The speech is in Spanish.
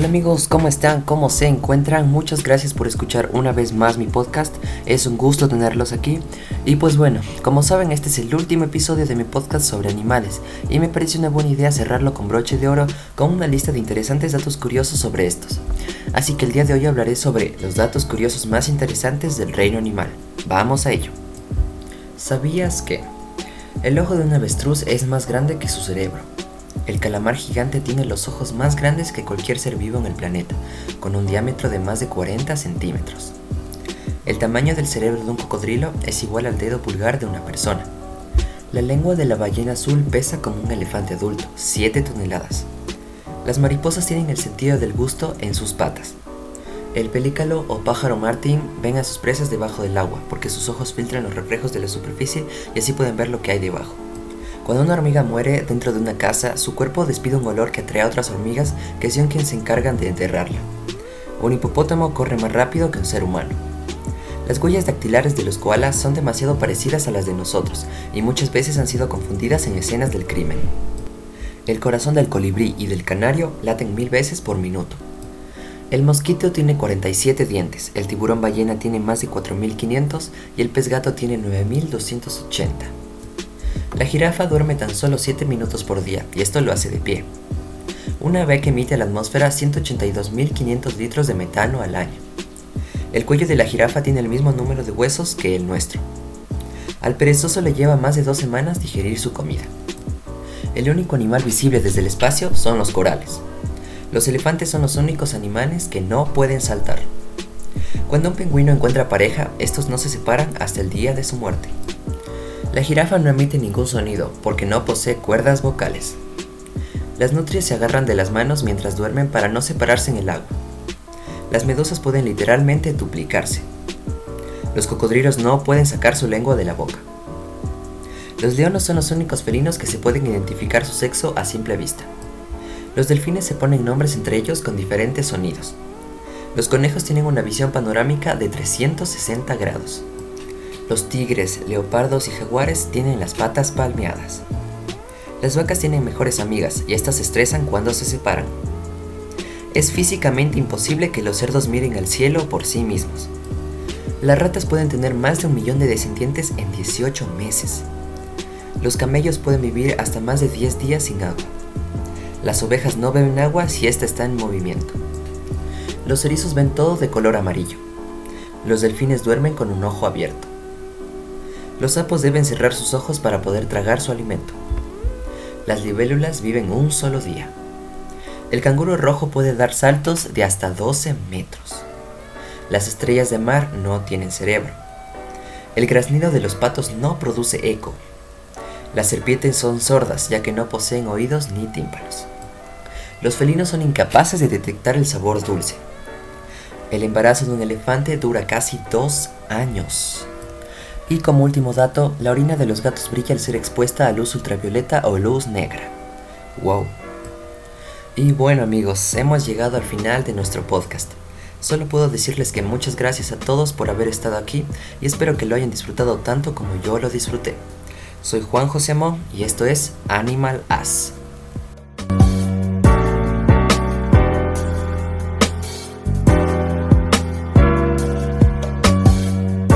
Hola amigos, ¿cómo están? ¿Cómo se encuentran? Muchas gracias por escuchar una vez más mi podcast. Es un gusto tenerlos aquí. Y pues bueno, como saben, este es el último episodio de mi podcast sobre animales y me parece una buena idea cerrarlo con broche de oro con una lista de interesantes datos curiosos sobre estos. Así que el día de hoy hablaré sobre los datos curiosos más interesantes del reino animal. Vamos a ello. ¿Sabías que el ojo de un avestruz es más grande que su cerebro? El calamar gigante tiene los ojos más grandes que cualquier ser vivo en el planeta, con un diámetro de más de 40 centímetros. El tamaño del cerebro de un cocodrilo es igual al dedo pulgar de una persona. La lengua de la ballena azul pesa como un elefante adulto, 7 toneladas. Las mariposas tienen el sentido del gusto en sus patas. El pelícalo o pájaro martín ven a sus presas debajo del agua porque sus ojos filtran los reflejos de la superficie y así pueden ver lo que hay debajo. Cuando una hormiga muere dentro de una casa, su cuerpo despide un olor que atrae a otras hormigas que son quienes se encargan de enterrarla. Un hipopótamo corre más rápido que un ser humano. Las huellas dactilares de los koalas son demasiado parecidas a las de nosotros y muchas veces han sido confundidas en escenas del crimen. El corazón del colibrí y del canario laten mil veces por minuto. El mosquito tiene 47 dientes, el tiburón ballena tiene más de 4500 y el pez gato tiene 9280. La jirafa duerme tan solo 7 minutos por día y esto lo hace de pie. Una ave que emite a la atmósfera 182.500 litros de metano al año. El cuello de la jirafa tiene el mismo número de huesos que el nuestro. Al perezoso le lleva más de dos semanas digerir su comida. El único animal visible desde el espacio son los corales. Los elefantes son los únicos animales que no pueden saltar. Cuando un pingüino encuentra pareja, estos no se separan hasta el día de su muerte. La jirafa no emite ningún sonido porque no posee cuerdas vocales. Las nutrias se agarran de las manos mientras duermen para no separarse en el agua. Las medusas pueden literalmente duplicarse. Los cocodrilos no pueden sacar su lengua de la boca. Los leones son los únicos felinos que se pueden identificar su sexo a simple vista. Los delfines se ponen nombres entre ellos con diferentes sonidos. Los conejos tienen una visión panorámica de 360 grados. Los tigres, leopardos y jaguares tienen las patas palmeadas. Las vacas tienen mejores amigas y estas se estresan cuando se separan. Es físicamente imposible que los cerdos miren al cielo por sí mismos. Las ratas pueden tener más de un millón de descendientes en 18 meses. Los camellos pueden vivir hasta más de 10 días sin agua. Las ovejas no beben agua si ésta está en movimiento. Los erizos ven todo de color amarillo. Los delfines duermen con un ojo abierto. Los sapos deben cerrar sus ojos para poder tragar su alimento. Las libélulas viven un solo día. El canguro rojo puede dar saltos de hasta 12 metros. Las estrellas de mar no tienen cerebro. El graznido de los patos no produce eco. Las serpientes son sordas ya que no poseen oídos ni tímpanos. Los felinos son incapaces de detectar el sabor dulce. El embarazo de un elefante dura casi dos años. Y como último dato, la orina de los gatos brilla al ser expuesta a luz ultravioleta o luz negra. ¡Wow! Y bueno amigos, hemos llegado al final de nuestro podcast. Solo puedo decirles que muchas gracias a todos por haber estado aquí y espero que lo hayan disfrutado tanto como yo lo disfruté. Soy Juan José Mo y esto es Animal As.